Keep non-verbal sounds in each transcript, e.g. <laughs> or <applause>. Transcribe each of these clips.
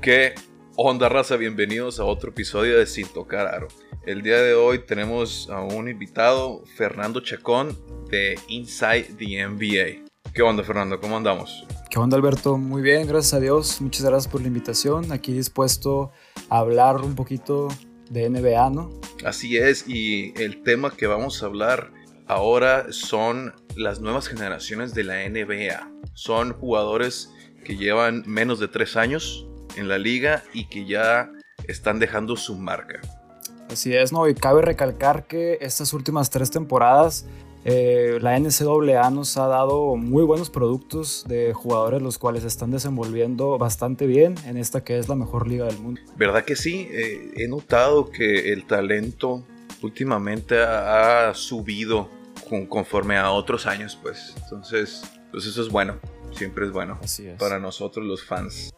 ¿Qué onda raza? Bienvenidos a otro episodio de Sin Tocar Aro. El día de hoy tenemos a un invitado, Fernando Chacón, de Inside the NBA. ¿Qué onda Fernando? ¿Cómo andamos? ¿Qué onda Alberto? Muy bien, gracias a Dios. Muchas gracias por la invitación. Aquí dispuesto a hablar un poquito de NBA, ¿no? Así es, y el tema que vamos a hablar ahora son las nuevas generaciones de la NBA. Son jugadores que llevan menos de tres años en la liga y que ya están dejando su marca. Así es, ¿no? Y cabe recalcar que estas últimas tres temporadas eh, la NCAA nos ha dado muy buenos productos de jugadores los cuales están desenvolviendo bastante bien en esta que es la mejor liga del mundo. ¿Verdad que sí? Eh, he notado que el talento últimamente ha, subido conforme a otros años, pues. Entonces, pues eso es bueno. Siempre es bueno. Así es. Para nosotros los fans.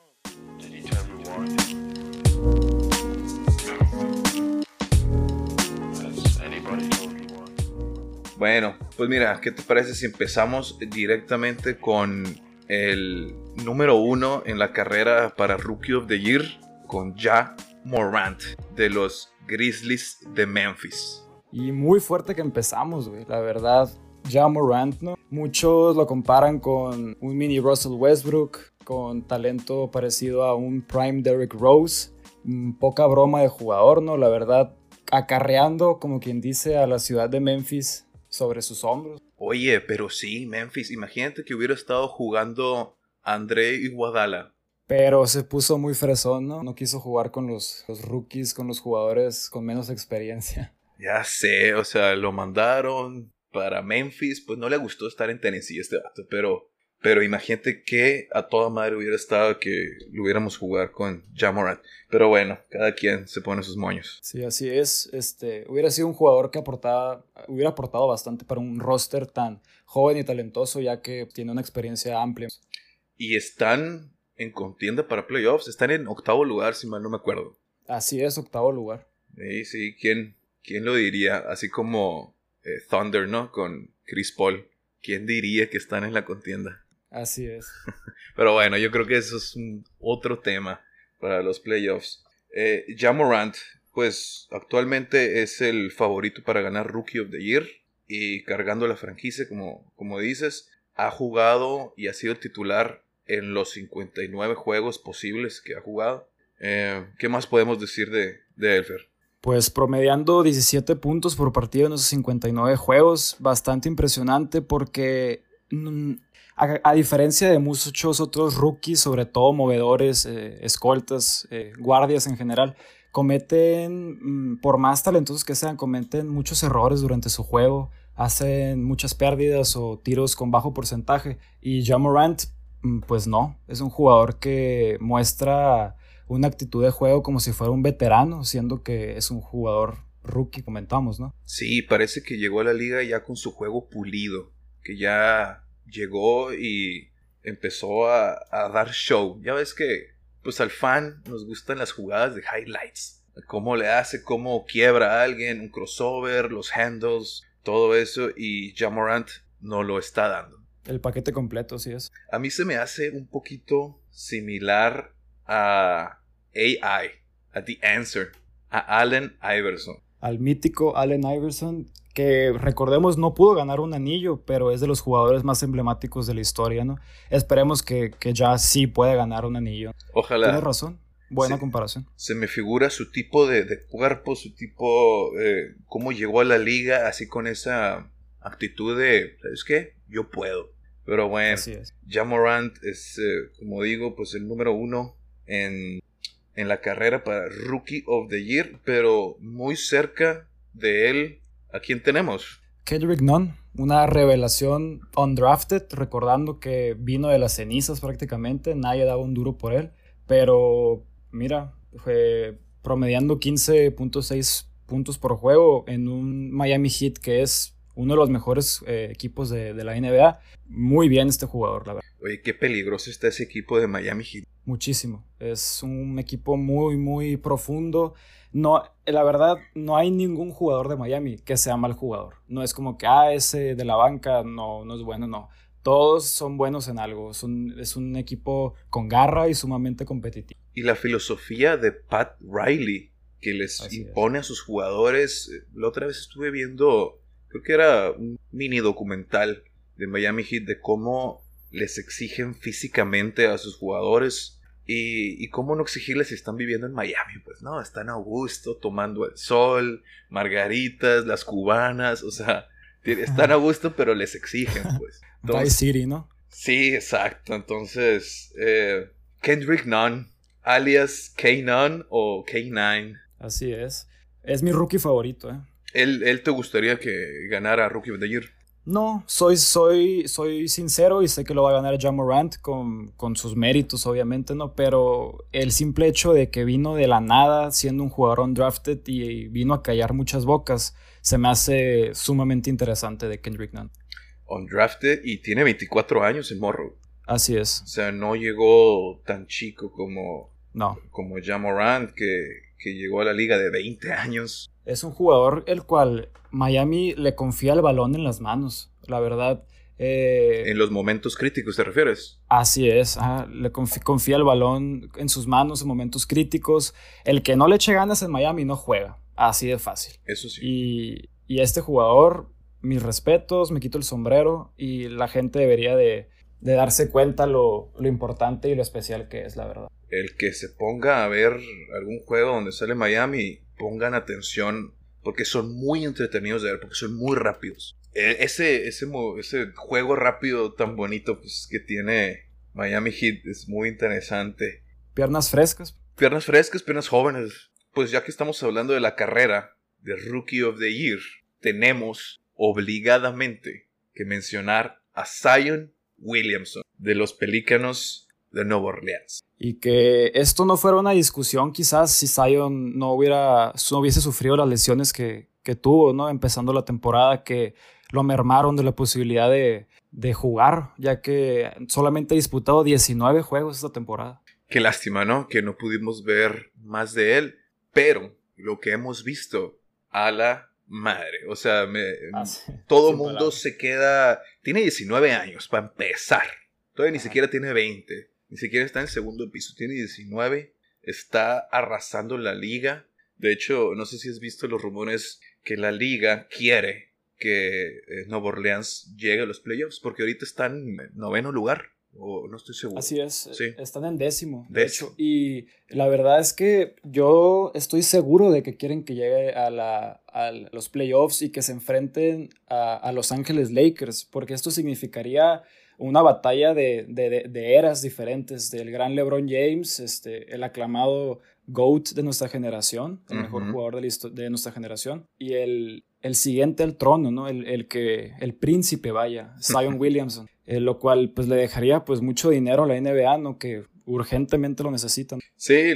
Bueno, pues mira, ¿qué te parece si empezamos directamente con el número uno en la carrera para Rookie of the Year con Ja Morant de los Grizzlies de Memphis? Y muy fuerte que empezamos, güey, la verdad. Ja Morant, ¿no? Muchos lo comparan con un mini Russell Westbrook, con talento parecido a un prime Derrick Rose. Mm, poca broma de jugador, ¿no? La verdad, acarreando, como quien dice, a la ciudad de Memphis sobre sus hombros. Oye, pero sí, Memphis, imagínate que hubiera estado jugando André Iguadala. Pero se puso muy fresón, ¿no? No quiso jugar con los, los rookies, con los jugadores con menos experiencia. <laughs> Ya sé, o sea, lo mandaron para Memphis, pues no le gustó estar en Tennessee este vato, pero pero imagínate que a toda madre hubiera estado que lo hubiéramos jugar con Jamorant. Pero bueno, cada quien se pone sus moños. Sí, así es. Este, hubiera sido un jugador que aportaba, hubiera aportado bastante para un roster tan joven y talentoso, ya que tiene una experiencia amplia. Y están en contienda para playoffs. Están en octavo lugar, si mal no me acuerdo. Así es, octavo lugar. Sí, sí, ¿quién, quién lo diría? Así como eh, Thunder, ¿no? Con Chris Paul. ¿Quién diría que están en la contienda? Así es. <laughs> Pero bueno, yo creo que eso es un otro tema para los playoffs. Eh, Jamorant, pues actualmente es el favorito para ganar Rookie of the Year y cargando la franquicia, como, como dices, ha jugado y ha sido titular en los 59 juegos posibles que ha jugado. Eh, ¿Qué más podemos decir de, de Elfer? Pues promediando 17 puntos por partido en esos 59 juegos, bastante impresionante porque mm, a, diferencia de muchos otros rookies, sobre todo movedores, eh, escoltas, eh, guardias en general, cometen, mm, por más talentosos que sean, cometen muchos errores durante su juego, hacen muchas pérdidas o tiros con bajo porcentaje. Y John Morant, mm, pues no, es un jugador que muestra una actitud de juego como si fuera un veterano, siendo que es un jugador rookie, comentamos, ¿no? Sí, parece que llegó a la liga ya con su juego pulido, que ya llegó y empezó a, dar show. Ya ves que, pues al fan nos gustan las jugadas de highlights. Cómo le hace, cómo quiebra a alguien, un crossover, los handles, todo eso. Y Jamorant no lo está dando. El paquete completo, sí es. A mí se me hace un poquito similar a AI, a The Answer, a Allen Iverson. Al mítico Allen Iverson, que recordemos no pudo ganar un anillo, pero es de los jugadores más emblemáticos de la historia, ¿no? Esperemos que, ya sí puede ganar un anillo. Ojalá. Tienes razón. Buena comparación. Se me figura su tipo de, cuerpo, su tipo, eh, cómo llegó a la liga, así con esa actitud de, ¿sabes qué? Yo puedo. Pero bueno, así es. Jamorant es, eh, como digo, pues el número uno en, en la carrera para Rookie of the Year, pero muy cerca de él ¿A quién tenemos? Kendrick Nunn, una revelación undrafted, recordando que vino de las cenizas prácticamente, nadie daba un duro por él, pero mira, fue promediando 15.6 puntos por juego en un Miami Heat que es uno de los mejores eh, equipos de, de, la NBA. Muy bien este jugador, la verdad. Oye, qué peligroso está ese equipo de Miami Heat. Muchísimo. Es un equipo muy, muy profundo no, la verdad, no hay ningún jugador de Miami que sea mal jugador. No es como que, ah, ese de la banca no, no es bueno, no. todos son buenos en algo. Es un, es un equipo con garra y sumamente competitivo. Y la filosofía de Pat Riley, que les impone a sus jugadores. Eh, la otra vez estuve viendo, creo que era un mini documental de Miami Heat de cómo les exigen físicamente a sus jugadores. Y, y, cómo no exigirles si están viviendo en Miami. Pues no, están a gusto, tomando el sol, margaritas, las cubanas, o sea, están a gusto, pero les exigen, <laughs> pues. Entonces, City, ¿no? Sí, exacto. Entonces, eh, Kendrick Nunn, alias K-Nunn o K9. Así es. Es mi rookie favorito, ¿eh? ¿Él, ¿Él, te gustaría que ganara Rookie of the Year? No, soy, soy, soy sincero y sé que lo va a ganar John Morant con, con, sus méritos, obviamente, ¿no? Pero el simple hecho de que vino de la nada siendo un jugador undrafted y vino a callar muchas bocas, se me hace sumamente interesante de Kendrick Nunn. Undrafted y tiene 24 años en morro. Así es. O sea, no llegó tan chico como, no. como John Morant, que, que llegó a la liga de 20 años. Es un jugador el cual Miami le confía el balón en las manos, la verdad. Eh, en los momentos críticos, ¿te refieres? Así es, le confía el balón en sus manos en momentos críticos. El que no le eche ganas en Miami no juega, así de fácil. Eso sí. Y, y este jugador, mis respetos, me quito el sombrero y la gente debería de, de darse cuenta lo, lo, importante y lo especial que es, la verdad. El que se ponga a ver algún juego donde sale Miami, pongan atención porque son muy entretenidos de ver, porque son muy rápidos. E, ese, ese, ese juego rápido tan bonito pues, que tiene Miami Heat es muy interesante. Piernas frescas. Piernas frescas, piernas jóvenes. Pues ya que estamos hablando de la carrera de Rookie of the Year, tenemos obligadamente que mencionar a Zion Williamson de los Pelícanos de Nueva Orleans. Y que esto no fuera una discusión quizás si Zion no, hubiera, no hubiese sufrido las lesiones que, que tuvo, ¿no? Empezando la temporada, que lo mermaron de la posibilidad de, de jugar, ya que solamente ha disputado 19 juegos esta temporada. Qué lástima, ¿no? Que no pudimos ver más de él, pero lo que hemos visto a la madre, o sea, me, ah, todo mundo se queda, tiene 19 años para empezar, todavía ni siquiera tiene 20, ni siquiera está en segundo piso, tiene 19, está arrasando la liga. De hecho, no sé si has visto los rumores que la liga quiere que eh, Nueva Orleans llegue a los playoffs, porque ahorita están en noveno lugar. O no estoy seguro. Así es, están en décimo, de hecho. Y la verdad es que yo estoy seguro de que quieren que llegue a, la, a los playoffs y que se enfrenten a, a Los Ángeles Lakers, porque esto significaría una batalla de, de, eras diferentes del gran LeBron James, este, el aclamado GOAT de nuestra generación, el mejor jugador de, de, nuestra generación, y el, el siguiente al trono, ¿no? El, el, que, el príncipe, vaya, Zion <laughs> Williamson, eh, lo cual pues le dejaría pues mucho dinero a la NBA, ¿no? Que urgentemente lo necesitan. Sí,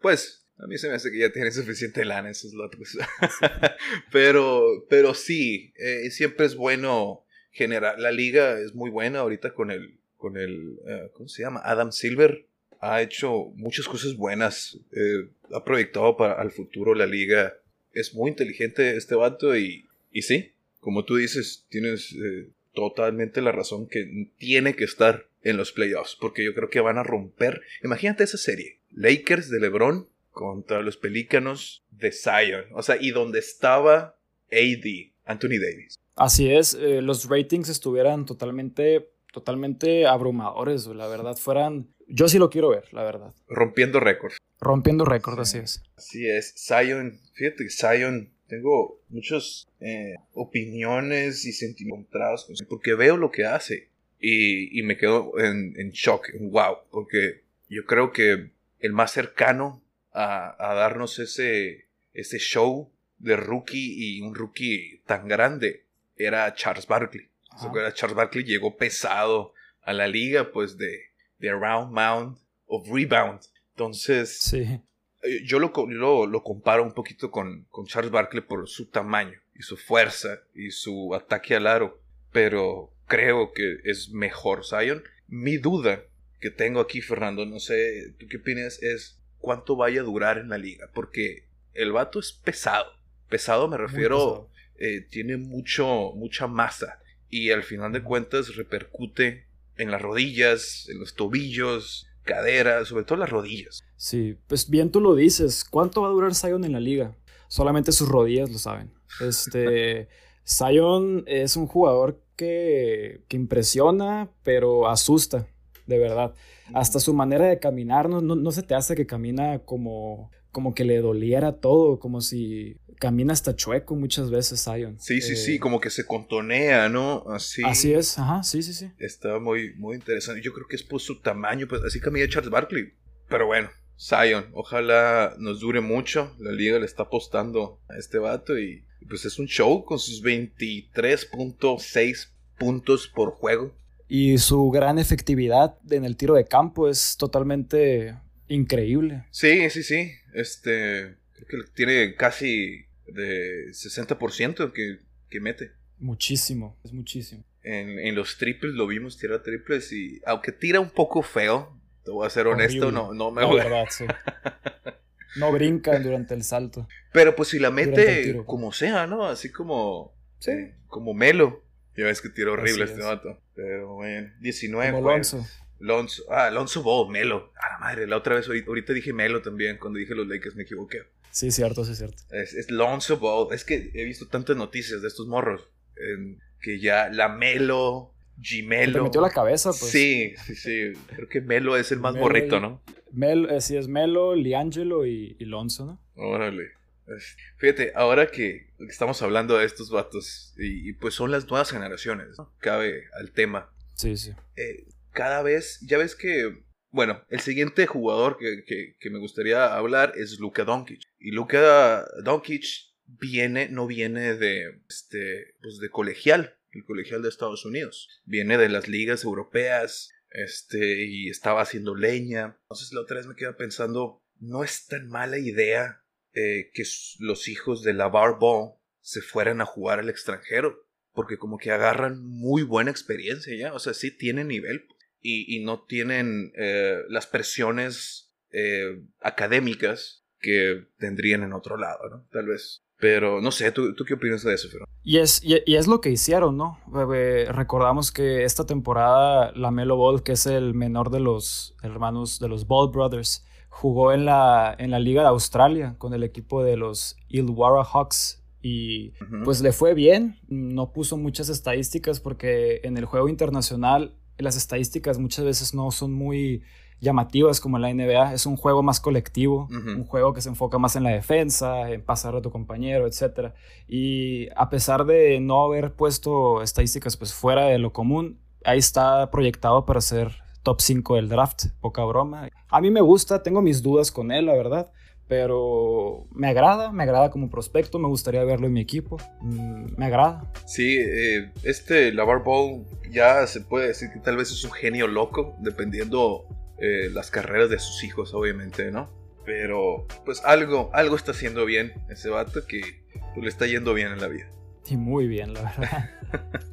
pues a mí se me hace que ya tiene suficiente lana, eso es lo <laughs> pero, pero sí, eh, siempre es bueno general, la liga es muy buena ahorita con el, con el, eh, ¿cómo se llama? Adam Silver. Ha hecho muchas cosas buenas. Eh, ha proyectado para el futuro la liga. Es muy inteligente este vato y, y sí, como tú dices, tienes eh, totalmente la razón que tiene que estar en los playoffs porque yo creo que van a romper. Imagínate esa serie. Lakers de LeBron contra los Pelícanos de Zion. O sea, y donde estaba AD, Anthony Davis. Así es, eh, los ratings estuvieran totalmente, totalmente abrumadores, la verdad, fueran... Yo sí lo quiero ver, la verdad. Rompiendo récords. Rompiendo récords, así es. Así es. Zion, fíjate que Zion, tengo muchas eh, opiniones y sentimientos porque veo lo que hace y, y me quedo en, en, shock, en wow, porque yo creo que el más cercano a, a darnos ese, ese show de rookie y un rookie tan grande era Charles Barkley. Charles Barkley llegó pesado a la liga, pues de, de Round Mound of Rebound. Entonces, eh, yo lo, lo, comparo un poquito con, con, Charles Barkley por su tamaño y su fuerza y su ataque al aro, pero creo que es mejor Zion. Mi duda que tengo aquí, Fernando, no sé, ¿tú qué opinas? Es cuánto vaya a durar en la liga, porque el vato es pesado. Pesado me refiero eh, tiene mucho, mucha masa y al final de cuentas repercute en las rodillas, en los tobillos, caderas, sobre todo las rodillas. Sí, pues bien tú lo dices. ¿Cuánto va a durar Zion en la liga? Solamente sus rodillas lo saben. Este, <laughs> Zion es un jugador que, que impresiona, pero asusta, de verdad. Hasta su manera de caminar, no, no, se te hace que camina como, como que le doliera todo, como si camina hasta chueco muchas veces Zion. Sí, sí, sí, eh, como que se contonea, ¿no? Así. Así es, ajá, sí, sí, sí. Está muy, muy interesante. Yo creo que es por su tamaño, pues así camina Charles Barkley. Pero bueno, Zion, ojalá nos dure mucho. La liga le está apostando a este vato y pues es un show con sus 23.6 puntos por juego. Y su gran efectividad en el tiro de campo es totalmente increíble. Sí, sí, sí. Este, creo que tiene casi de 60% que, que mete. Muchísimo, es muchísimo. En, en, los triples lo vimos tirar triples y aunque tira un poco feo, te voy a ser honesto, no, no me gusta. verdad, sí. No brinca durante el salto. Pero pues si la mete como sea, ¿no? Así como. Sí. Como Melo. Ya ves que tira horrible este vato. Pero bueno, 19 como Alonso. Alonso. Ah, Alonso Ball, Melo. Ah, la madre, la otra vez, ahorita dije Melo también. Cuando dije los Lakers me equivoqué. Sí, cierto, sí, cierto. Es, es Lonzo Ball. Es que he visto tantas noticias de estos morros. que ya la Melo, Gmelo. Te metió la cabeza, pues. Sí, sí, sí. Creo que Melo es el más morrito, ¿no? Melo, eh, sí, es Melo, Liangelo y, y Lonzo, ¿no? Órale. Fíjate, ahora que estamos hablando de estos vatos, y, pues son las nuevas generaciones, ¿no? cabe al tema. Sí, sí. Eh, cada vez, ya ves que, bueno, el siguiente jugador que, que, me gustaría hablar es Luka Doncic. Y Luka Doncic viene, no viene de, este, pues de colegial, el colegial de Estados Unidos. Viene de las ligas europeas, este, y estaba haciendo leña. Entonces la otra vez me quedé pensando, no es tan mala idea eh, que los hijos de la Ball se fueran a jugar al extranjero, porque como que agarran muy buena experiencia ya, o sea, sí tienen nivel y, y no tienen eh, las presiones eh, académicas que tendrían en otro lado, ¿no? Tal vez. Pero no sé, ¿tú, qué opinas de eso, Fer? Y es, y, es lo que hicieron, ¿no? Recordamos que esta temporada la Melo Ball, que es el menor de los hermanos de los Ball Brothers, jugó en la, en la Liga de Australia con el equipo de los Illawarra Hawks y pues le fue bien, no puso muchas estadísticas porque en el juego internacional las estadísticas muchas veces no son muy llamativas como en la NBA. Es un juego más colectivo, un juego que se enfoca más en la defensa, en pasar a tu compañero, etc. Y a pesar de no haber puesto estadísticas pues fuera de lo común, ahí está proyectado para ser top 5 del draft, poca broma. A mí me gusta, tengo mis dudas con él, la verdad. Pero me agrada, me agrada como prospecto, me gustaría verlo en mi equipo, mm, me agrada. Sí, eh, este Lavar Ball ya se puede decir que tal vez es un genio loco, dependiendo eh, las carreras de sus hijos, obviamente, ¿no? Pero, pues algo, algo está haciendo bien ese vato que pues, le está yendo bien en la vida. Y muy bien, la verdad. <laughs>